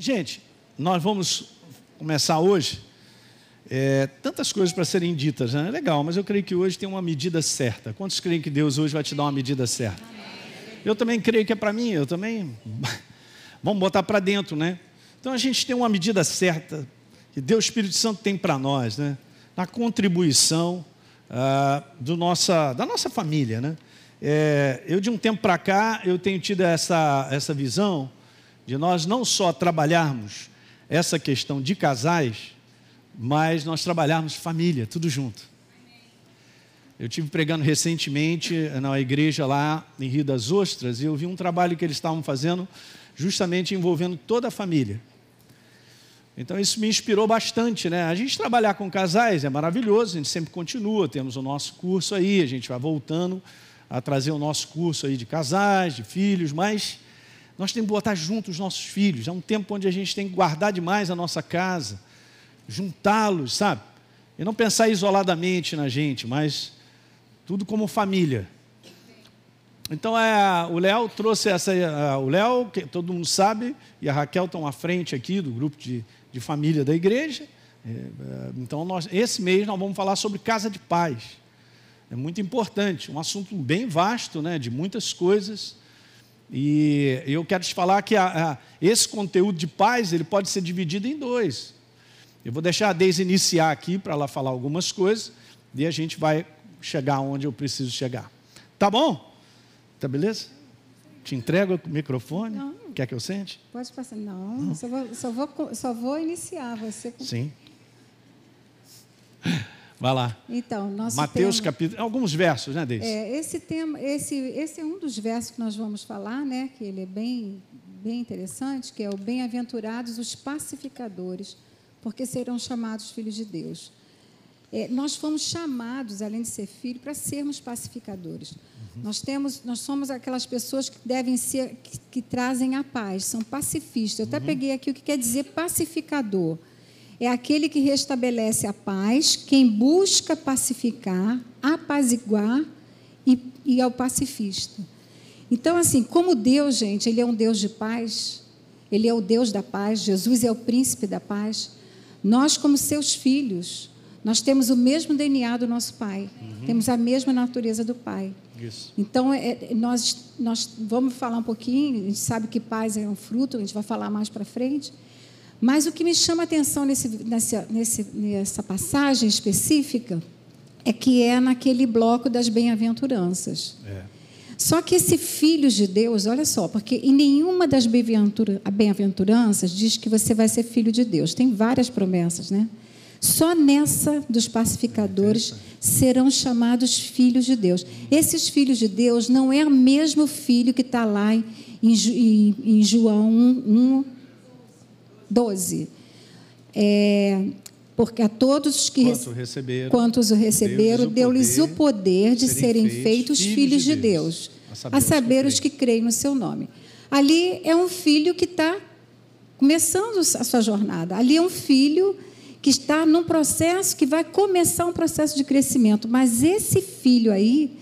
Gente, nós vamos começar hoje. É, tantas coisas para serem ditas, né? É legal, mas eu creio que hoje tem uma medida certa. Quantos creem que Deus hoje vai te dar uma medida certa? Eu também creio que é para mim, eu também. Vamos botar para dentro, né? Então a gente tem uma medida certa que Deus Espírito Santo tem para nós, né? Na contribuição ah, do nossa, da nossa família, né? É, eu de um tempo para cá eu tenho tido essa, essa visão de nós não só trabalharmos essa questão de casais, mas nós trabalharmos família, tudo junto. Eu tive pregando recentemente na igreja lá em Rio das Ostras e eu vi um trabalho que eles estavam fazendo justamente envolvendo toda a família. Então isso me inspirou bastante, né? A gente trabalhar com casais é maravilhoso, a gente sempre continua, temos o nosso curso aí, a gente vai voltando a trazer o nosso curso aí de casais, de filhos, mas nós temos que botar junto os nossos filhos. É um tempo onde a gente tem que guardar demais a nossa casa, juntá-los, sabe? E não pensar isoladamente na gente, mas tudo como família. Então é, o Léo trouxe essa. o Léo, que todo mundo sabe, e a Raquel estão à frente aqui do grupo de, de família da igreja. É, é, então, nós, esse mês nós vamos falar sobre casa de paz. É muito importante, um assunto bem vasto, né, de muitas coisas. E eu quero te falar que a, a, esse conteúdo de paz ele pode ser dividido em dois. Eu vou deixar a Deise iniciar aqui para ela falar algumas coisas e a gente vai chegar onde eu preciso chegar. Tá bom? Tá beleza? Te entrego o microfone. Não. Quer que eu sente? Pode passar. Não, Não. Só, vou, só, vou, só vou iniciar. Você... Sim. Vai lá. Então, nosso Mateus tema, capítulo, alguns versos, né, Deise? É, esse tema, esse, esse é um dos versos que nós vamos falar, né, que ele é bem, bem interessante, que é o bem-aventurados os pacificadores, porque serão chamados filhos de Deus. É, nós fomos chamados, além de ser filho, para sermos pacificadores. Uhum. Nós temos, nós somos aquelas pessoas que devem ser, que, que trazem a paz, são pacifistas. Eu até uhum. peguei aqui o que quer dizer pacificador é aquele que restabelece a paz, quem busca pacificar, apaziguar e, e é o pacifista. Então, assim, como Deus, gente, Ele é um Deus de paz, Ele é o Deus da paz, Jesus é o príncipe da paz. Nós, como seus filhos, nós temos o mesmo DNA do nosso Pai, uhum. temos a mesma natureza do Pai. Isso. Então, é, nós, nós vamos falar um pouquinho, a gente sabe que paz é um fruto, a gente vai falar mais para frente. Mas o que me chama a atenção nesse, nessa, nessa passagem específica é que é naquele bloco das bem-aventuranças. É. Só que esse filho de Deus, olha só, porque em nenhuma das bem-aventuranças diz que você vai ser filho de Deus. Tem várias promessas, né? Só nessa dos pacificadores serão chamados filhos de Deus. Esses filhos de Deus não é o mesmo filho que está lá em, em, em João 1, 12. É, porque a todos que quantos receberam, quantos o receberam deu-lhes o poder de serem, feitos, filhos de Deus, a saber, a saber os, que creem no seu nome. Ali é um filho que está começando a sua jornada. Ali é um filho que está num processo que vai começar um processo de crescimento. Mas esse filho aí,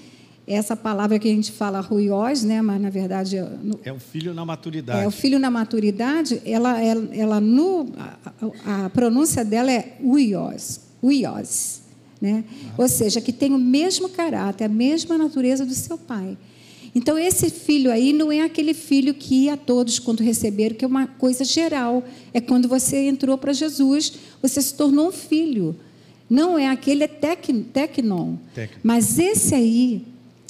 essa palavra que a gente fala ruiós, né, mas na verdade é o filho na maturidade. É o filho na maturidade. Ela, ela, ela no a, a, pronúncia dela é uiós, uiós, né? Ah. Ou seja, que tem o mesmo caráter, a mesma natureza do seu pai. Então esse filho aí não é aquele filho que a todos quando receberam, que é uma coisa geral. É quando você entrou para Jesus, você se tornou um filho. Não é aquele é tec, tecnon. Mas esse aí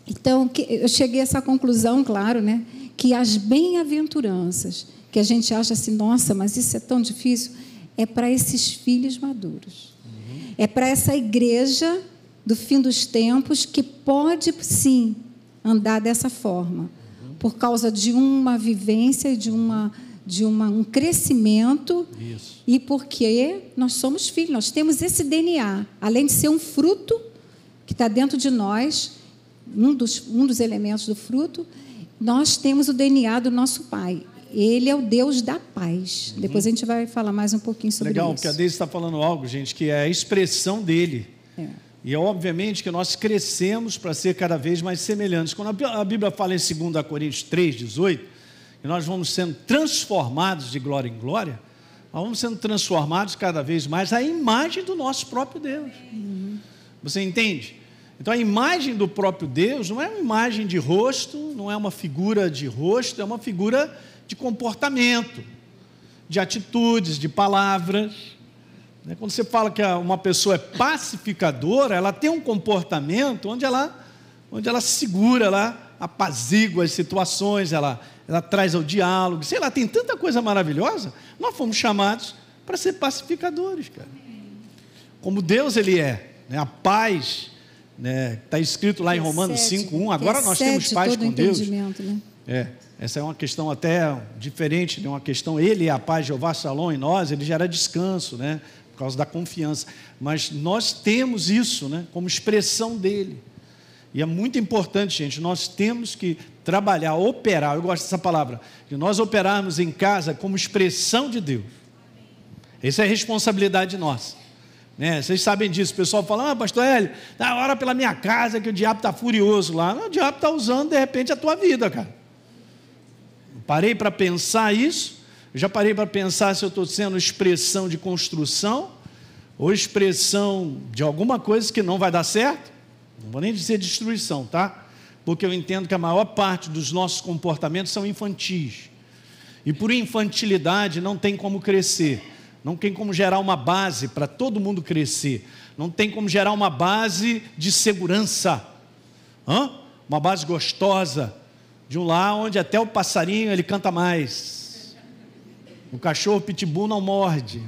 então, eu cheguei a essa conclusão, claro, né, que as bem-aventuranças, que a gente acha assim, nossa, mas isso é tão difícil, é para esses filhos maduros. Uhum. É para essa igreja do fim dos tempos que pode, sim, andar dessa forma, uhum. por causa de uma vivência, de uma de uma, um crescimento Isso. e porque nós somos filhos, nós temos esse DNA, além de ser um fruto que está dentro de nós, um dos, um dos elementos do fruto, nós temos o DNA do nosso Pai. Ele é o Deus da paz. Uhum. Depois a gente vai falar mais um pouquinho sobre Legal, isso. Legal, porque a Deise está falando algo, gente, que é a expressão dele. É. E é obviamente que nós crescemos para ser cada vez mais semelhantes. Quando a Bíblia fala em 2 Coríntios 3, 18, e nós vamos sendo transformados de glória em glória, nós vamos sendo transformados cada vez mais à imagem do nosso próprio Deus. Uhum. Você entende? Então a imagem do próprio Deus não é uma imagem de rosto, não é uma figura de rosto, é uma figura de comportamento, de atitudes, de palavras. Né? Quando você fala que uma pessoa é pacificadora, ela tem um comportamento onde ela, onde ela segura, ela apazigua as situações, ela, ela traz ao diálogo, sei lá, tem tanta coisa maravilhosa. Nós fomos chamados para ser pacificadores, cara. Como Deus ele é, né? a paz né? Está escrito lá em Romanos 5,1. Agora nós temos paz com Deus. Né? É, essa é uma questão até diferente, né? uma questão, ele é a paz, Jeová Salom em nós, ele gera descanso, né? por causa da confiança. Mas nós temos isso né? como expressão dele. E é muito importante, gente, nós temos que trabalhar, operar, eu gosto dessa palavra, de nós operarmos em casa como expressão de Deus. Essa é a responsabilidade nossa. Né? Vocês sabem disso. O pessoal fala, ah, pastor Hélio, dá hora pela minha casa que o diabo está furioso lá. Não, o diabo está usando, de repente, a tua vida, cara. Parei para pensar isso. Já parei para pensar se eu estou sendo expressão de construção ou expressão de alguma coisa que não vai dar certo. Não vou nem dizer destruição, tá? Porque eu entendo que a maior parte dos nossos comportamentos são infantis. E por infantilidade não tem como crescer não tem como gerar uma base para todo mundo crescer, não tem como gerar uma base de segurança, Hã? uma base gostosa, de um lar onde até o passarinho ele canta mais, o cachorro pitbull não morde.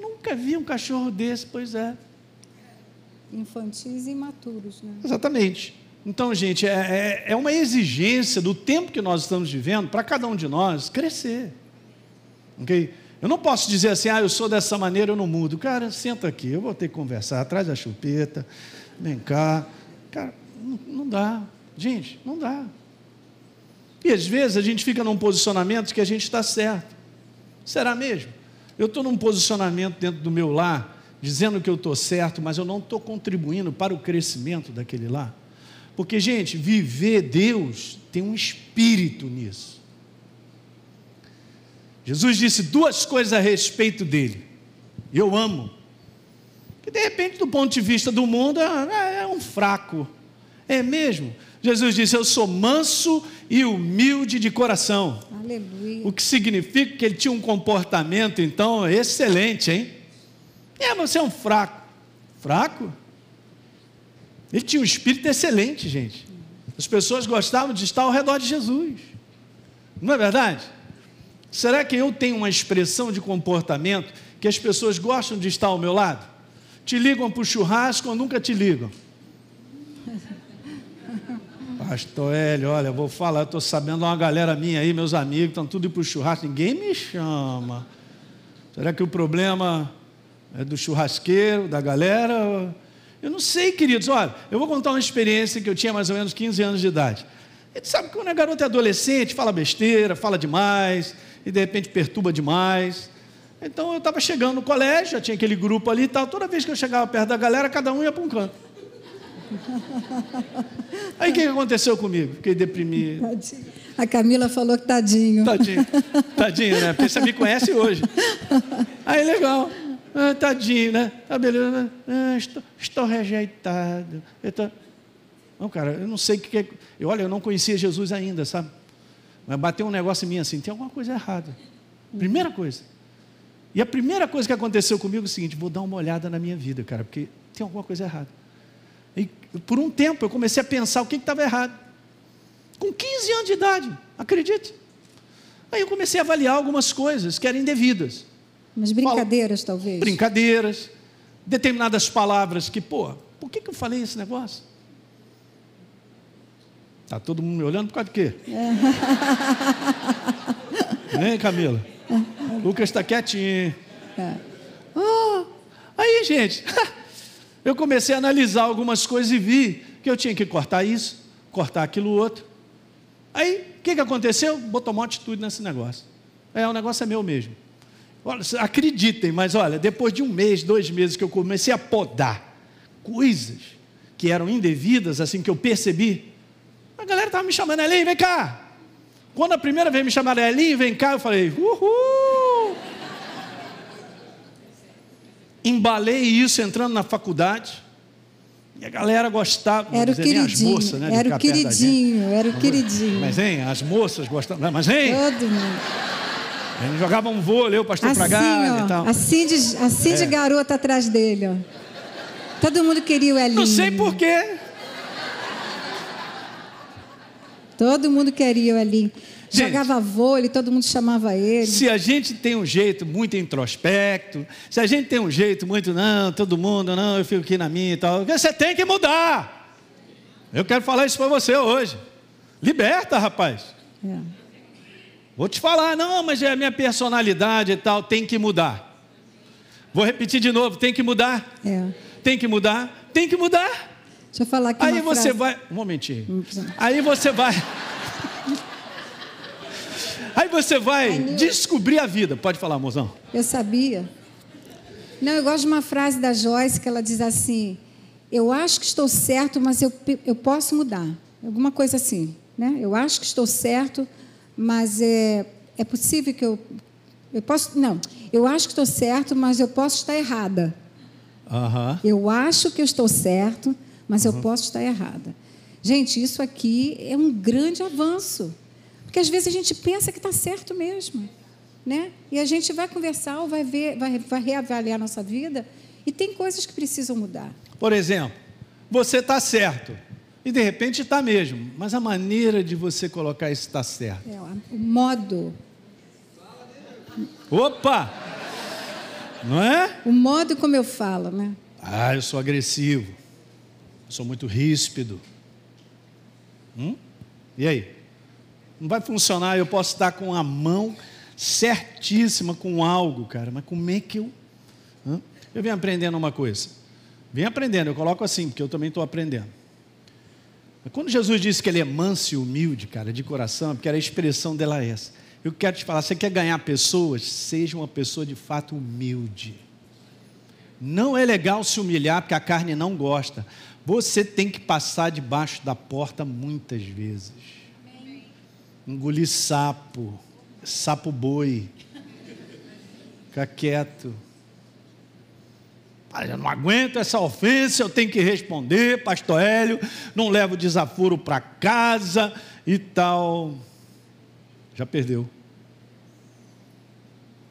Nunca vi um cachorro desse, pois é. Infantis e imaturos, né? Exatamente. Então, gente, é, é, é uma exigência do tempo que nós estamos vivendo para cada um de nós crescer. Ok? Eu não posso dizer assim, ah, eu sou dessa maneira, eu não mudo. Cara, senta aqui, eu vou ter que conversar, atrás da chupeta, vem cá. Cara, não, não dá. Gente, não dá. E às vezes a gente fica num posicionamento que a gente está certo. Será mesmo? Eu estou num posicionamento dentro do meu lar, dizendo que eu estou certo, mas eu não estou contribuindo para o crescimento daquele lar. Porque, gente, viver Deus tem um espírito nisso. Jesus disse duas coisas a respeito dele. Eu amo. Que de repente, do ponto de vista do mundo, é, é um fraco. É mesmo? Jesus disse: Eu sou manso e humilde de coração. Aleluia. O que significa que ele tinha um comportamento, então, excelente, hein? É, você é um fraco. Fraco? Ele tinha um espírito excelente, gente. As pessoas gostavam de estar ao redor de Jesus. Não é verdade? Será que eu tenho uma expressão de comportamento que as pessoas gostam de estar ao meu lado? Te ligam para o churrasco ou nunca te ligam? Pastor Hélio, olha, vou falar, estou sabendo uma galera minha aí, meus amigos, estão tudo para o churrasco, ninguém me chama. Será que o problema é do churrasqueiro, da galera? Eu não sei, queridos. Olha, eu vou contar uma experiência que eu tinha mais ou menos 15 anos de idade. Gente sabe que quando a garota é adolescente, fala besteira, fala demais, e de repente perturba demais. Então eu estava chegando no colégio, já tinha aquele grupo ali e tal. Toda vez que eu chegava perto da galera, cada um ia para um canto. Aí o que aconteceu comigo? Fiquei deprimido. Tadinho. A Camila falou que tadinho. Tadinho, tadinho, né? Porque você me conhece hoje. Aí legal. Ah, tadinho, né? Tá beleza. Ah, estou, estou, rejeitado. Eu tô... Não, cara, eu não sei o que é. Eu, olha, eu não conhecia Jesus ainda, sabe? Mas bateu um negócio em mim assim: tem alguma coisa errada. Primeira coisa. E a primeira coisa que aconteceu comigo é o seguinte: vou dar uma olhada na minha vida, cara, porque tem alguma coisa errada. E por um tempo eu comecei a pensar o que estava errado. Com 15 anos de idade, acredite. Aí eu comecei a avaliar algumas coisas que eram indevidas. Mas brincadeiras, Fala, talvez. Brincadeiras, determinadas palavras que, pô, por que, que eu falei esse negócio? Está todo mundo me olhando por causa de quê? É. Hein, Camila? Lucas está quietinho. É. Ah, aí, gente, eu comecei a analisar algumas coisas e vi que eu tinha que cortar isso, cortar aquilo outro. Aí, o que, que aconteceu? Botou uma atitude nesse negócio. É, o negócio é meu mesmo. Olha, acreditem, mas olha, depois de um mês, dois meses que eu comecei a podar coisas que eram indevidas, assim que eu percebi, a galera estava me chamando ali, vem cá. Quando a primeira vez me chamaram Elinho, vem cá, eu falei, uhul! Embalei isso entrando na faculdade. E a galera gostava. Era o queridinho. Moças, né, era o queridinho, era o queridinho. Mas, hein, as moças gostavam. Mas, hein? Todo mundo. Ele jogava um vôlei, o pastor assim, Pragalho e tal. Assim de, assim é. de garota atrás dele, ó. Todo mundo queria o Elinho. Não sei porquê. Todo mundo queria o Elinho. Gente, Jogava vôlei, todo mundo chamava ele. Se a gente tem um jeito muito introspecto, se a gente tem um jeito muito, não, todo mundo, não, eu fico aqui na minha e tal, você tem que mudar. Eu quero falar isso para você hoje. Liberta, rapaz. É. Vou te falar, não, mas é a minha personalidade e tal, tem que mudar. Vou repetir de novo, tem que mudar. É. Tem que mudar, tem que mudar. Deixa eu falar aqui Aí você frase. vai. Um momentinho. Aí você vai. Aí você vai descobrir a vida. Pode falar, mozão. Eu sabia. Não, eu gosto de uma frase da Joyce que ela diz assim: Eu acho que estou certo, mas eu, eu posso mudar. Alguma coisa assim. Né? Eu acho que estou certo, mas é, é possível que eu. Eu posso. Não, eu acho que estou certo, mas eu posso estar errada. Uhum. Eu acho que eu estou certo, mas uhum. eu posso estar errada. Gente, isso aqui é um grande avanço. Porque às vezes a gente pensa que está certo mesmo. Né? E a gente vai conversar ou vai, ver, vai, vai reavaliar a nossa vida e tem coisas que precisam mudar. Por exemplo, você está certo. E de repente está mesmo. Mas a maneira de você colocar isso está certo. É, o modo. Opa! Não é? O modo como eu falo, né? Ah, eu sou agressivo. Sou muito ríspido. Hum? E aí? Não vai funcionar, eu posso estar com a mão certíssima com algo, cara, mas como é que eu. Hã? Eu venho aprendendo uma coisa. Venho aprendendo, eu coloco assim, porque eu também estou aprendendo. Quando Jesus disse que ele é manso e humilde, cara, de coração, é porque era a expressão dela essa. Eu quero te falar, você quer ganhar pessoas? Seja uma pessoa de fato humilde. Não é legal se humilhar porque a carne não gosta. Você tem que passar debaixo da porta muitas vezes engolir sapo, sapo boi, ficar quieto. Ah, eu não aguento essa ofensa, eu tenho que responder, pastor Hélio, não levo desaforo para casa e tal. Já perdeu.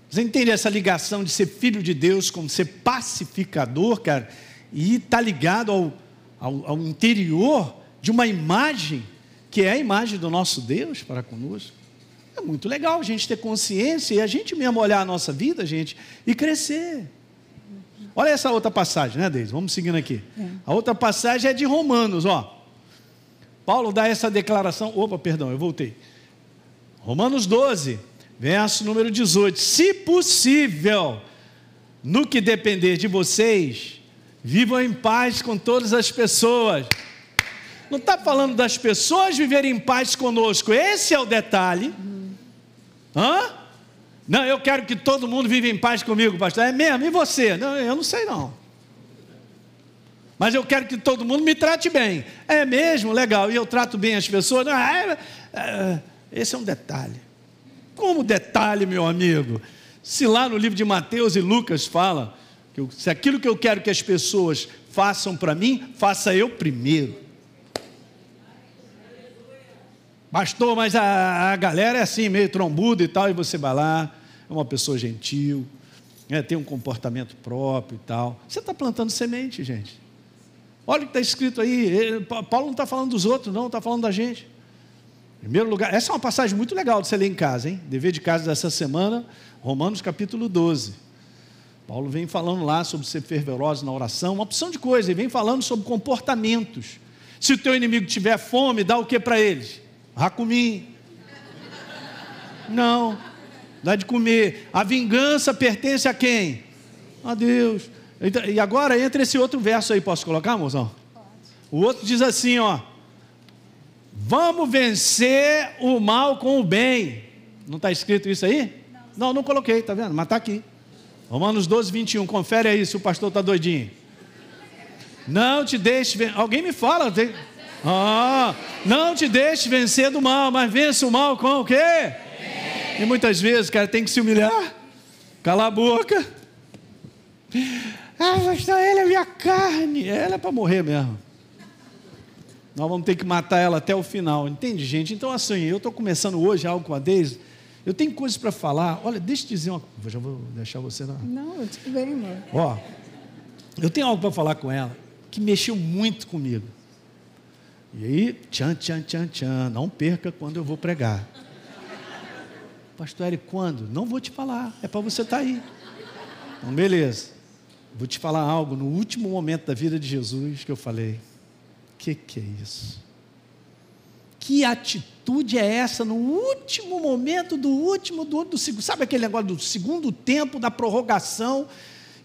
Você entende essa ligação de ser filho de Deus como ser pacificador, cara? E está ligado ao, ao, ao interior de uma imagem que é a imagem do nosso Deus para conosco. É muito legal a gente ter consciência e a gente mesmo olhar a nossa vida, gente, e crescer. Olha essa outra passagem, né, Deise? Vamos seguindo aqui. É. A outra passagem é de Romanos, ó. Paulo dá essa declaração. Opa, perdão, eu voltei. Romanos 12, verso número 18. Se possível, no que depender de vocês, vivam em paz com todas as pessoas. Não está falando das pessoas viverem em paz conosco, esse é o detalhe. Hã? Não, eu quero que todo mundo viva em paz comigo, pastor. É mesmo? E você? Não, eu não sei não. Mas eu quero que todo mundo me trate bem. É mesmo? Legal. E eu trato bem as pessoas? Não, é, é, esse é um detalhe. Como detalhe, meu amigo? Se lá no livro de Mateus e Lucas fala eu, se aquilo que eu quero que as pessoas façam para mim, faça eu primeiro. Pastor, mas a, a galera é assim, meio trombuda e tal, e você vai lá, é uma pessoa gentil, é, tem um comportamento próprio e tal. Você está plantando semente, gente. Olha o que está escrito aí. Paulo não está falando dos outros, não, está falando da gente. Em primeiro lugar, essa é uma passagem muito legal de você ler em casa, hein? Dever de casa dessa semana, Romanos capítulo 12. Paulo vem falando lá sobre ser fervoroso na oração, uma opção de coisa, ele vem falando sobre comportamentos. Se o teu inimigo tiver fome, dá o que para eles? Racumi. Não, dá de comer. A vingança pertence a quem? A Deus. Então, e agora entra esse outro verso aí, posso colocar, mozão? O outro diz assim, ó. Vamos vencer o mal com o bem. Não está escrito isso aí? Não, não, não coloquei, tá vendo? Mas está aqui. Romanos 12, 21. Confere aí se o pastor está doidinho. Não te deixe. Alguém me fala. Tem... Ah, não te deixe vencer do mal, mas vence o mal com o quê? E muitas vezes, cara, tem que se humilhar, calar a boca. Ah, pastor, ele é minha carne. Ela é para morrer mesmo. Nós vamos ter que matar ela até o final, entende, gente? Então, assim, eu estou começando hoje algo com a Deise. Eu tenho coisas para falar. Olha, deixa eu dizer uma coisa. Já vou deixar você na. Não, tudo bem, amor. Ó, eu tenho algo para falar com ela que mexeu muito comigo. E aí, tchan, tchan, tchan, tchan, não perca quando eu vou pregar. Pastor Eric, quando? Não vou te falar, é para você estar tá aí. Então, beleza. Vou te falar algo no último momento da vida de Jesus que eu falei. Que que é isso? Que atitude é essa no último momento do último do, do segundo? Sabe aquele negócio do segundo tempo da prorrogação?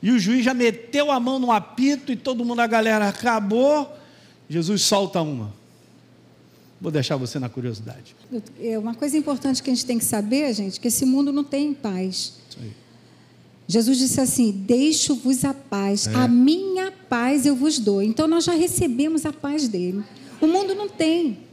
E o juiz já meteu a mão no apito e todo mundo, a galera acabou. Jesus solta uma. Vou deixar você na curiosidade. É uma coisa importante que a gente tem que saber, gente, que esse mundo não tem paz. Jesus disse assim: Deixo-vos a paz, é. a minha paz eu vos dou. Então nós já recebemos a paz dele. O mundo não tem.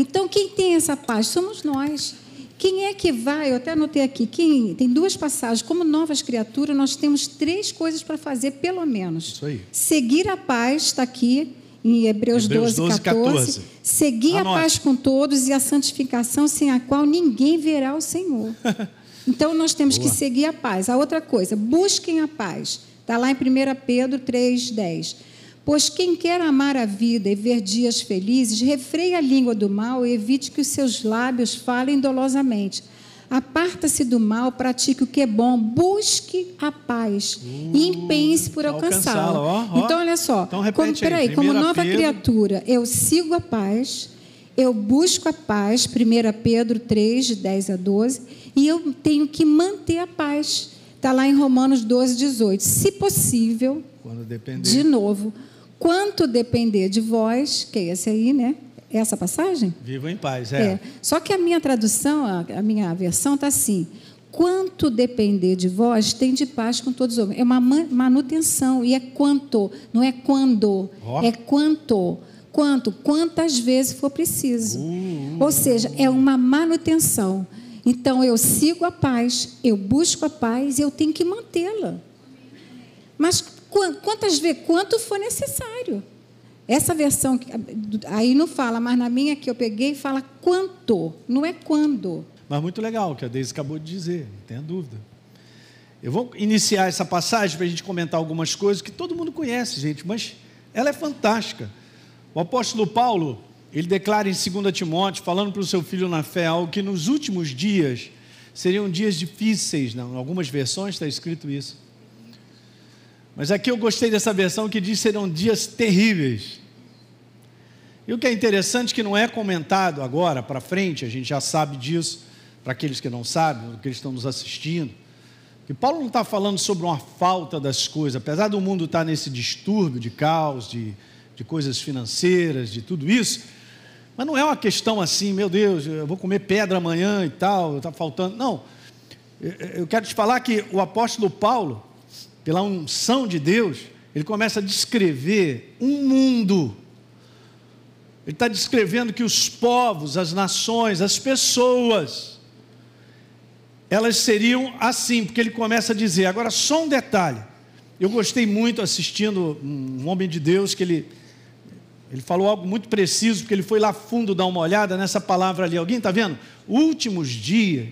Então quem tem essa paz somos nós. Quem é que vai? Eu até anotei aqui. Quem tem duas passagens. Como novas criaturas, nós temos três coisas para fazer, pelo menos. Isso aí. Seguir a paz está aqui em Hebreus, Hebreus 12, 12 14, 14. Seguir Anote. a paz com todos e a santificação, sem a qual ninguém verá o Senhor. Então nós temos Boa. que seguir a paz. A outra coisa, busquem a paz. Está lá em 1 Pedro 3,10. Pois quem quer amar a vida e ver dias felizes, refreie a língua do mal e evite que os seus lábios falem dolosamente Aparta-se do mal, pratique o que é bom, busque a paz e empenhe-se por alcançá-la. Então, olha só, então, como, peraí, aí, como nova Pedro. criatura, eu sigo a paz, eu busco a paz, 1 Pedro 3, de 10 a 12, e eu tenho que manter a paz. Está lá em Romanos 12, 18. Se possível, de novo, quanto depender de vós, que é esse aí, né? essa passagem? Vivo em paz, é. é. Só que a minha tradução, a, minha versão está assim: quanto depender de vós, tem de paz com todos os homens. É uma manutenção, e é quanto, não é quando, oh. é quanto. Quanto? Quantas vezes for preciso. Uh, uh, Ou seja, é uma manutenção. Então eu sigo a paz, eu busco a paz e eu tenho que mantê-la. Mas quantas vezes, quanto for necessário. Essa versão aí não fala, mas na minha que eu peguei fala quanto, não é quando. Mas muito legal, que a Deise acabou de dizer, não tenha dúvida. Eu vou iniciar essa passagem para a gente comentar algumas coisas que todo mundo conhece, gente, mas ela é fantástica. O apóstolo Paulo, ele declara em 2 Timóteo, falando para o seu filho na fé, algo que nos últimos dias seriam dias difíceis, não, em algumas versões está escrito isso. Mas aqui eu gostei dessa versão que diz serão dias terríveis. E o que é interessante que não é comentado agora para frente, a gente já sabe disso, para aqueles que não sabem, que estão nos assistindo, que Paulo não está falando sobre uma falta das coisas, apesar do mundo estar nesse distúrbio de caos, de, de coisas financeiras, de tudo isso, mas não é uma questão assim, meu Deus, eu vou comer pedra amanhã e tal, está faltando. Não, eu quero te falar que o apóstolo Paulo, pela unção de Deus, ele começa a descrever um mundo ele está descrevendo que os povos, as nações, as pessoas, elas seriam assim, porque ele começa a dizer. Agora, só um detalhe. Eu gostei muito assistindo um homem de Deus que ele, ele falou algo muito preciso, porque ele foi lá fundo dar uma olhada nessa palavra ali. Alguém está vendo? Últimos dias.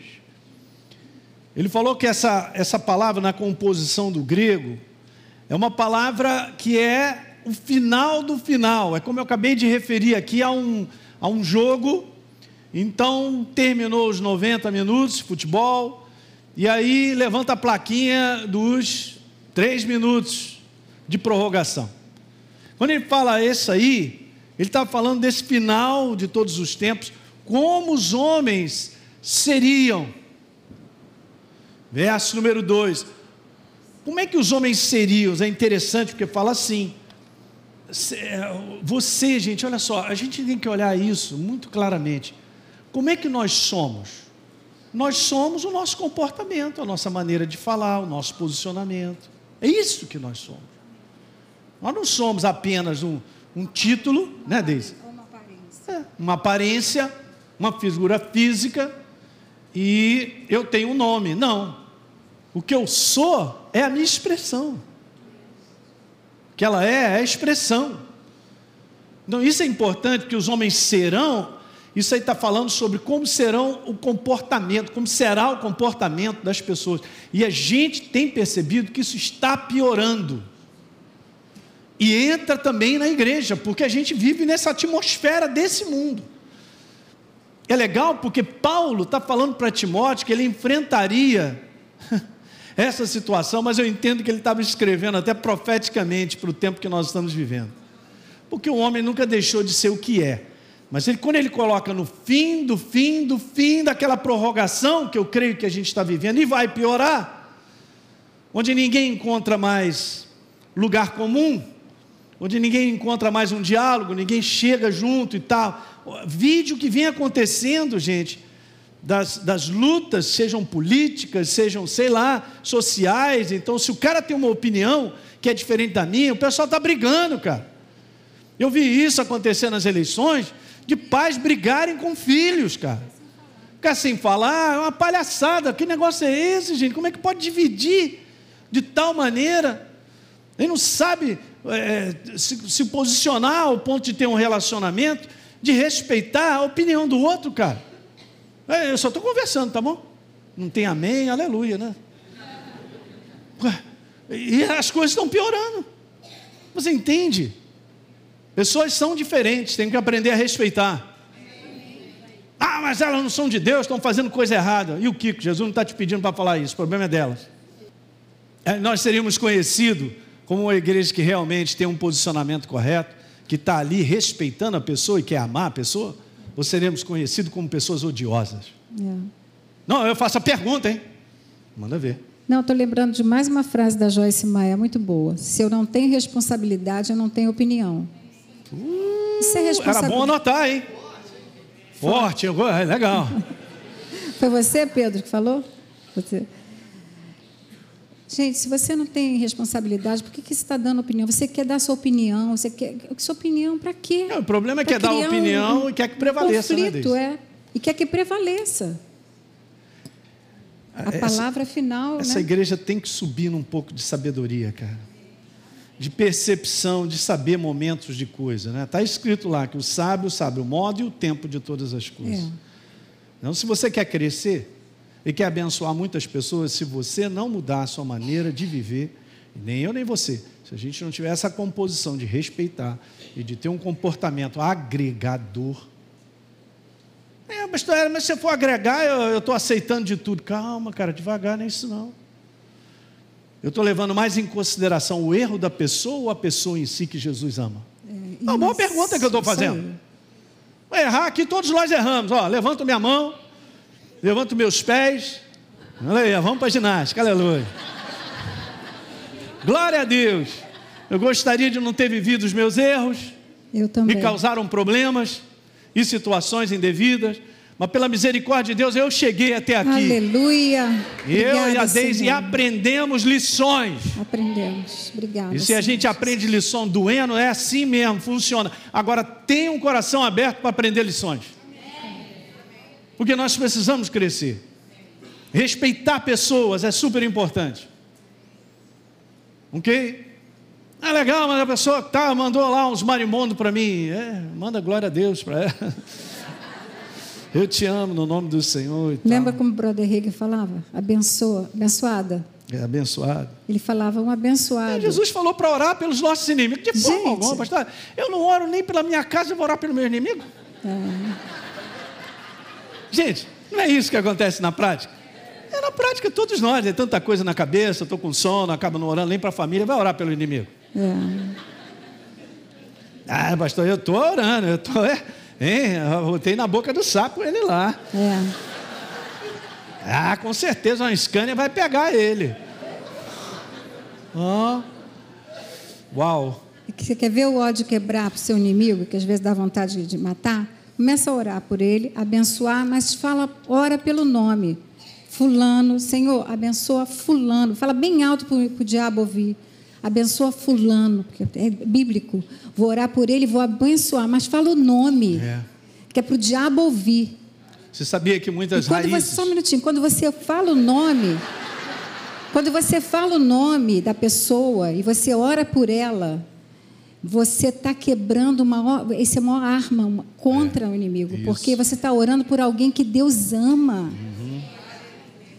Ele falou que essa, essa palavra na composição do grego é uma palavra que é o final do final. É como eu acabei de referir aqui a um, a um jogo. Então, terminou os 90 minutos de futebol. E aí levanta a plaquinha dos 3 minutos de prorrogação. Quando ele fala isso aí, ele está falando desse final de todos os tempos, como os homens seriam. Verso número 2. Como é que os homens seriam? É interessante porque fala assim: é, você, gente, olha só, a gente tem que olhar isso muito claramente. Como é que nós somos? Nós somos o nosso comportamento, a nossa maneira de falar, o nosso posicionamento. É isso que nós somos. Nós não somos apenas um, um título, né, Deise? É, uma aparência, uma figura física e eu tenho um nome. Não. O que eu sou é a minha expressão. O que ela é, é a expressão. Então, isso é importante, que os homens serão isso aí está falando sobre como serão o comportamento, como será o comportamento das pessoas. E a gente tem percebido que isso está piorando. E entra também na igreja, porque a gente vive nessa atmosfera desse mundo. É legal porque Paulo está falando para Timóteo que ele enfrentaria essa situação, mas eu entendo que ele estava escrevendo até profeticamente para o tempo que nós estamos vivendo. Porque o homem nunca deixou de ser o que é. Mas ele, quando ele coloca no fim do fim do fim daquela prorrogação que eu creio que a gente está vivendo, e vai piorar, onde ninguém encontra mais lugar comum, onde ninguém encontra mais um diálogo, ninguém chega junto e tal. Vídeo que vem acontecendo, gente, das, das lutas, sejam políticas, sejam, sei lá, sociais. Então, se o cara tem uma opinião que é diferente da minha, o pessoal está brigando, cara. Eu vi isso acontecer nas eleições de pais brigarem com filhos, cara. Ficar sem falar, é uma palhaçada. Que negócio é esse, gente? Como é que pode dividir de tal maneira? Ele não sabe é, se, se posicionar ao ponto de ter um relacionamento, de respeitar a opinião do outro, cara. É, eu só estou conversando, tá bom? Não tem amém, aleluia, né? E as coisas estão piorando. Você entende? Pessoas são diferentes, tem que aprender a respeitar. Ah, mas elas não são de Deus, estão fazendo coisa errada. E o Kiko? Jesus não está te pedindo para falar isso, o problema é delas. É, nós seríamos conhecidos como uma igreja que realmente tem um posicionamento correto, que está ali respeitando a pessoa e quer amar a pessoa, ou seremos conhecidos como pessoas odiosas? É. Não, eu faço a pergunta, hein? Manda ver. Não, estou lembrando de mais uma frase da Joyce Maia, muito boa. Se eu não tenho responsabilidade, eu não tenho opinião. Uh, Isso é responsabilidade. Era bom anotar, hein? Forte, Forte. legal. Foi você, Pedro, que falou? Você. Gente, se você não tem responsabilidade, por que, que você está dando opinião? Você quer dar sua opinião? Você quer sua opinião para quê? Não, o problema é que é dar opinião um, e quer que prevaleça. Né, conflito, né, é. E quer que prevaleça. A essa, palavra final. Essa né? igreja tem que subir num pouco de sabedoria, cara de percepção, de saber momentos de coisa. Está né? Tá escrito lá que o sábio sabe o modo e o tempo de todas as coisas. É. Então, se você quer crescer e quer abençoar muitas pessoas, se você não mudar a sua maneira de viver, nem eu nem você, se a gente não tiver essa composição de respeitar e de ter um comportamento agregador. É, mas, mas se eu for agregar, eu estou aceitando de tudo. Calma, cara, devagar, não é isso não. Eu estou levando mais em consideração o erro da pessoa ou a pessoa em si que Jesus ama? É, uma boa pergunta que eu estou fazendo. Errar aqui, todos nós erramos. Ó, levanto minha mão, levanto meus pés. Aleluia, vamos para a ginástica, aleluia. Glória a Deus. Eu gostaria de não ter vivido os meus erros. Eu também. Me causaram problemas e situações indevidas mas pela misericórdia de Deus eu cheguei até aqui. Aleluia. eu e a Deise e aprendemos lições. Aprendemos. Obrigada. E se a gente aprende lição doendo, é assim mesmo, funciona. Agora tenha um coração aberto para aprender lições. Porque nós precisamos crescer. Respeitar pessoas é super importante. Ok? É legal, mas a pessoa tá, mandou lá uns marimondos para mim. É, manda glória a Deus para ela. Eu te amo no nome do Senhor. Lembra como o brother Hegel falava? Abençoa, abençoada. É abençoado. Ele falava um abençoado. É, Jesus falou para orar pelos nossos inimigos. De forma alguma, pastor. Eu não oro nem pela minha casa, eu vou orar pelo meu inimigo. É. Gente, não é isso que acontece na prática? É na prática todos nós, é tanta coisa na cabeça, estou com sono, acaba não orando nem para a família, vai orar pelo inimigo. É. Ah, pastor, eu estou orando, eu estou. É, Hein? Eu botei na boca do sapo ele lá. É. Ah, com certeza uma Scania vai pegar ele. Oh. Uau. Você quer ver o ódio quebrar para o seu inimigo, que às vezes dá vontade de matar? Começa a orar por ele, abençoar, mas fala, ora pelo nome. Fulano, Senhor, abençoa Fulano. Fala bem alto para o diabo ouvir abençoa fulano, porque é bíblico. Vou orar por ele, vou abençoar, mas fala o nome. É. que é para o diabo ouvir. Você sabia que muitas e quando raízes. Você, só um minutinho, quando você fala o nome, quando você fala o nome da pessoa e você ora por ela, você está quebrando uma, essa é a maior arma contra é, o inimigo, isso. porque você está orando por alguém que Deus ama. Uhum.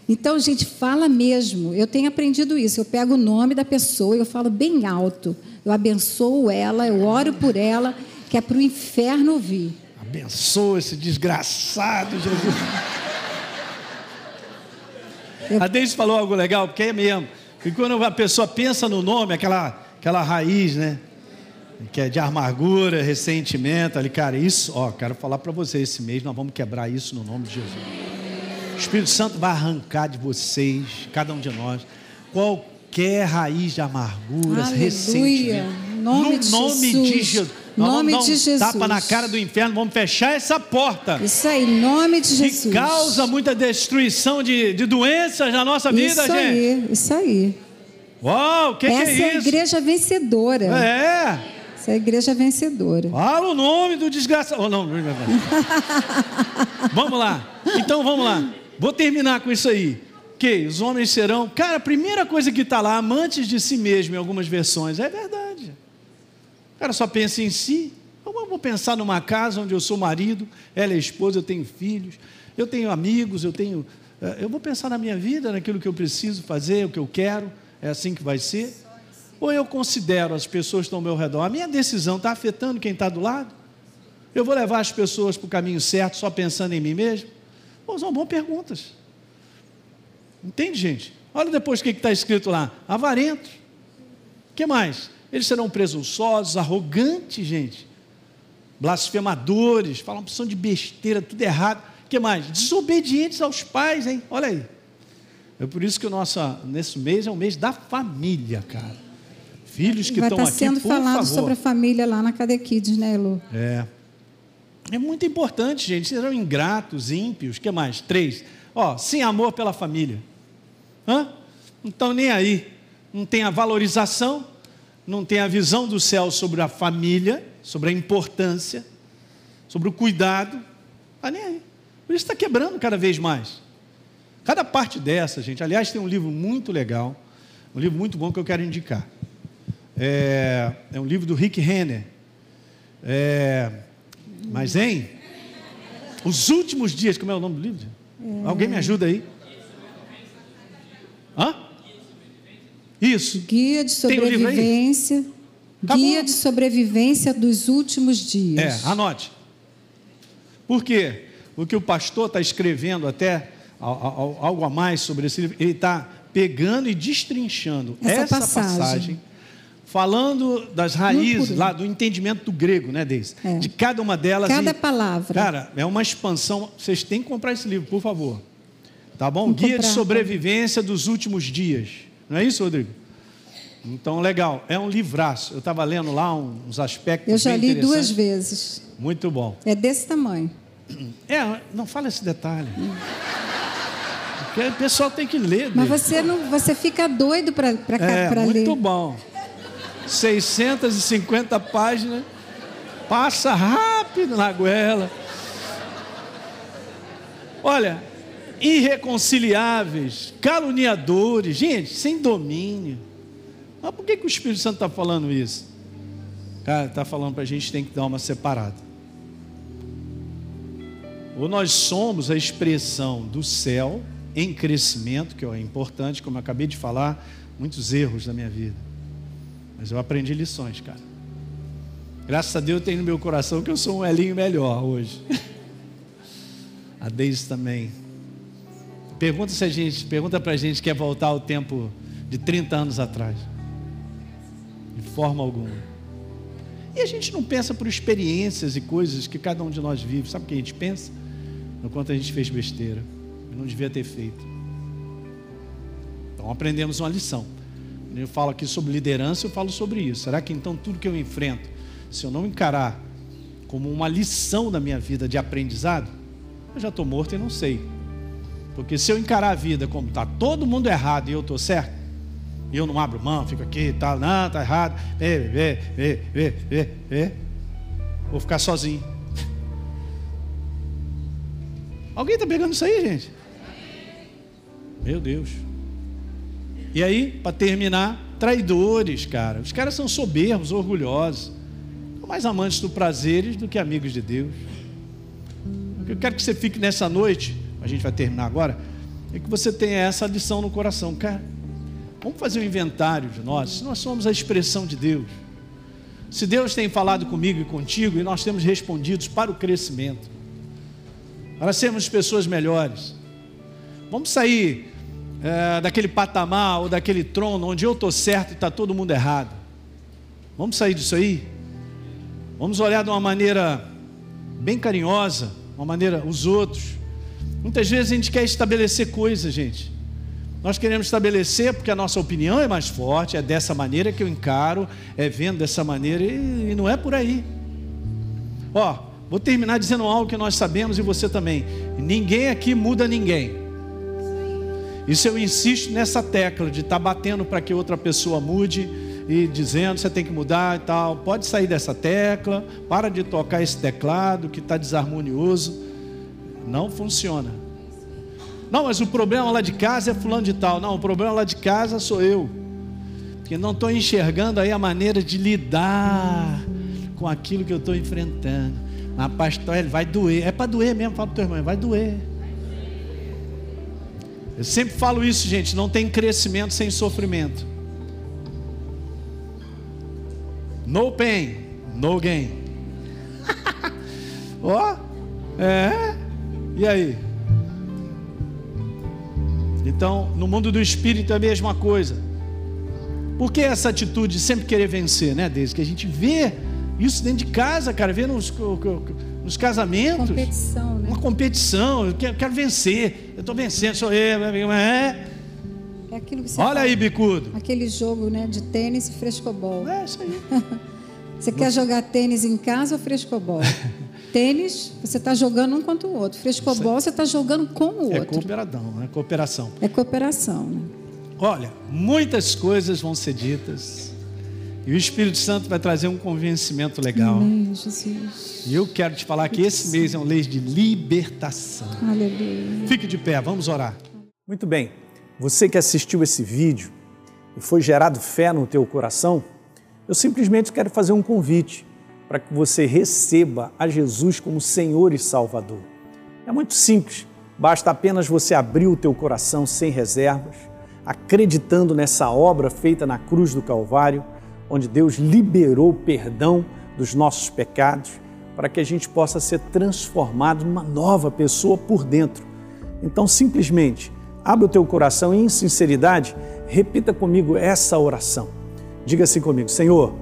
Então, gente, fala mesmo. Eu tenho aprendido isso. Eu pego o nome da pessoa e eu falo bem alto. Eu abençoo ela, eu oro por ela, que é para o inferno ouvir. Abençoa esse desgraçado, Jesus. Eu... A Deise falou algo legal, porque é mesmo. E quando a pessoa pensa no nome, aquela, aquela raiz, né? Que é de amargura, ressentimento, ali, cara, isso, ó, quero falar para você, esse mês nós vamos quebrar isso no nome de Jesus. O Espírito Santo vai arrancar de vocês, cada um de nós, qualquer raiz de amargura, Aleluia. ressentimento. Nome no nome Jesus. de Jesus. Nós nome vamos de Jesus. Tapa na cara do inferno, vamos fechar essa porta. Isso aí, nome de Jesus. Que causa muita destruição de, de doenças na nossa vida, isso gente. Isso aí, isso aí. Uau, o que, que, é isso? Essa é a igreja vencedora. É. Essa é a igreja vencedora. Fala o nome do desgraçado. Oh, não, vamos lá. Então vamos lá. Vou terminar com isso aí. Que os homens serão. Cara, a primeira coisa que está lá, amantes de si mesmo, em algumas versões, é verdade. O cara só pensa em si. Eu vou pensar numa casa onde eu sou marido, ela é esposa, eu tenho filhos, eu tenho amigos, eu tenho. Eh, eu vou pensar na minha vida, naquilo que eu preciso fazer, o que eu quero, é assim que vai ser. Ou eu considero as pessoas que estão ao meu redor, a minha decisão está afetando quem está do lado? Eu vou levar as pessoas para o caminho certo só pensando em mim mesmo? Pô, são boas perguntas. Entende, gente? Olha depois o que está escrito lá: avarentos. O que mais? Eles serão presunçosos, arrogantes, gente. Blasfemadores, falam opção de besteira, tudo errado. O que mais? Desobedientes aos pais, hein? Olha aí. É por isso que o nosso, nesse mês é o mês da família, cara. Filhos que estão tá aqui, sendo falado favor. sobre a família lá na Cadequides, né, Lu? É. É muito importante, gente. Serão ingratos, ímpios. O que mais? Três. Ó, sem amor pela família. Hã? Não estão nem aí. Não tem a valorização não tem a visão do céu sobre a família, sobre a importância, sobre o cuidado, está nem aí. Por isso está quebrando cada vez mais. Cada parte dessa, gente. Aliás, tem um livro muito legal, um livro muito bom que eu quero indicar. É, é um livro do Rick Renner. É, mas, hein? Os últimos dias, como é o nome do livro? É... Alguém me ajuda aí? Hã? Isso. Guia de sobrevivência. Guia de sobrevivência dos últimos dias. É, anote. Por quê? Porque o pastor está escrevendo até algo a mais sobre esse livro. Ele está pegando e destrinchando essa, essa passagem. passagem. Falando das raízes lá do entendimento do grego, né, Deise? É. De cada uma delas. Cada e, palavra. Cara, é uma expansão. Vocês têm que comprar esse livro, por favor. Tá bom? Vou Guia comprar, de sobrevivência dos últimos dias. Não é isso, Rodrigo? Então, legal. É um livraço. Eu estava lendo lá uns aspectos. Eu já li duas vezes. Muito bom. É desse tamanho. É, não fala esse detalhe. Porque o pessoal tem que ler. Mas você, não, você fica doido para é, ler. Muito bom. 650 páginas. Passa rápido na goela. Olha, irreconciliáveis, caluniadores, gente, sem domínio. Mas por que, que o Espírito Santo está falando isso? Cara, está falando para a gente tem que dar uma separada. Ou nós somos a expressão do céu em crescimento, que é importante, como eu acabei de falar, muitos erros da minha vida. Mas eu aprendi lições, cara. Graças a Deus eu tenho no meu coração que eu sou um elinho melhor hoje. A Deise também. Pergunta se a gente, pergunta para a gente quer voltar ao tempo de 30 anos atrás. De forma alguma. E a gente não pensa por experiências e coisas que cada um de nós vive. Sabe o que a gente pensa? No quanto a gente fez besteira. Não devia ter feito. Então aprendemos uma lição. Eu falo aqui sobre liderança, eu falo sobre isso. Será que então tudo que eu enfrento, se eu não encarar como uma lição da minha vida de aprendizado, eu já estou morto e não sei. Porque se eu encarar a vida como está todo mundo errado e eu estou certo, e eu não abro mão, fico aqui tal, não, está errado, vê, vê, vê, vê, vê, vê, vou ficar sozinho. Alguém está pegando isso aí, gente? Meu Deus. E aí, para terminar, traidores, cara. Os caras são soberbos, orgulhosos. São mais amantes do prazeres do que amigos de Deus. Eu quero que você fique nessa noite, a gente vai terminar agora, é que você tenha essa lição no coração. Cara, vamos fazer um inventário de nós. Se nós somos a expressão de Deus. Se Deus tem falado comigo e contigo e nós temos respondido para o crescimento, para sermos pessoas melhores. Vamos sair é, daquele patamar ou daquele trono onde eu estou certo e está todo mundo errado. Vamos sair disso aí? Vamos olhar de uma maneira bem carinhosa, uma maneira os outros. Muitas vezes a gente quer estabelecer coisas, gente. Nós queremos estabelecer porque a nossa opinião é mais forte, é dessa maneira que eu encaro, é vendo dessa maneira e, e não é por aí. Ó, vou terminar dizendo algo que nós sabemos e você também. Ninguém aqui muda ninguém. Isso eu insisto nessa tecla de estar tá batendo para que outra pessoa mude e dizendo você tem que mudar e tal. Pode sair dessa tecla, para de tocar esse teclado que está desarmonioso. Não funciona. Não, mas o problema lá de casa é fulano de tal. Não, o problema lá de casa sou eu. Que não estou enxergando aí a maneira de lidar com aquilo que eu estou enfrentando. Mas pastor, ele vai doer. É para doer mesmo, fala para o teu irmão, vai doer. Eu sempre falo isso, gente, não tem crescimento sem sofrimento. No pain, no gain. Ó, oh, é. E aí? Então, no mundo do espírito é a mesma coisa. Por que essa atitude de sempre querer vencer, né? Desde que a gente vê isso dentro de casa, cara, vê nos, nos casamentos. Competição, né? Uma competição, eu quero, eu quero vencer, eu estou vencendo, sou eu, é. É aquilo que você Olha fala, aí, bicudo. Aquele jogo né, de tênis e frescobol. É isso aí. você quer jogar tênis em casa ou frescobol? Tênis, você está jogando um contra o outro. Frescobol, você está jogando com o é outro. É cooperadão, é cooperação. É cooperação. Né? Olha, muitas coisas vão ser ditas. E o Espírito Santo vai trazer um convencimento legal. Amém, Jesus. E eu quero te falar que esse mês é um mês de libertação. Aleluia. Fique de pé, vamos orar. Muito bem. Você que assistiu esse vídeo e foi gerado fé no teu coração, eu simplesmente quero fazer um convite para que você receba a Jesus como Senhor e Salvador. É muito simples, basta apenas você abrir o teu coração sem reservas, acreditando nessa obra feita na cruz do Calvário, onde Deus liberou o perdão dos nossos pecados, para que a gente possa ser transformado numa nova pessoa por dentro. Então, simplesmente, abre o teu coração e, em sinceridade, repita comigo essa oração. Diga assim comigo: Senhor,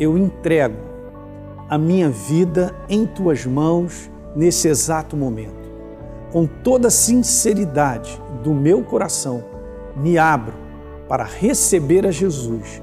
eu entrego a minha vida em tuas mãos nesse exato momento. Com toda a sinceridade do meu coração, me abro para receber a Jesus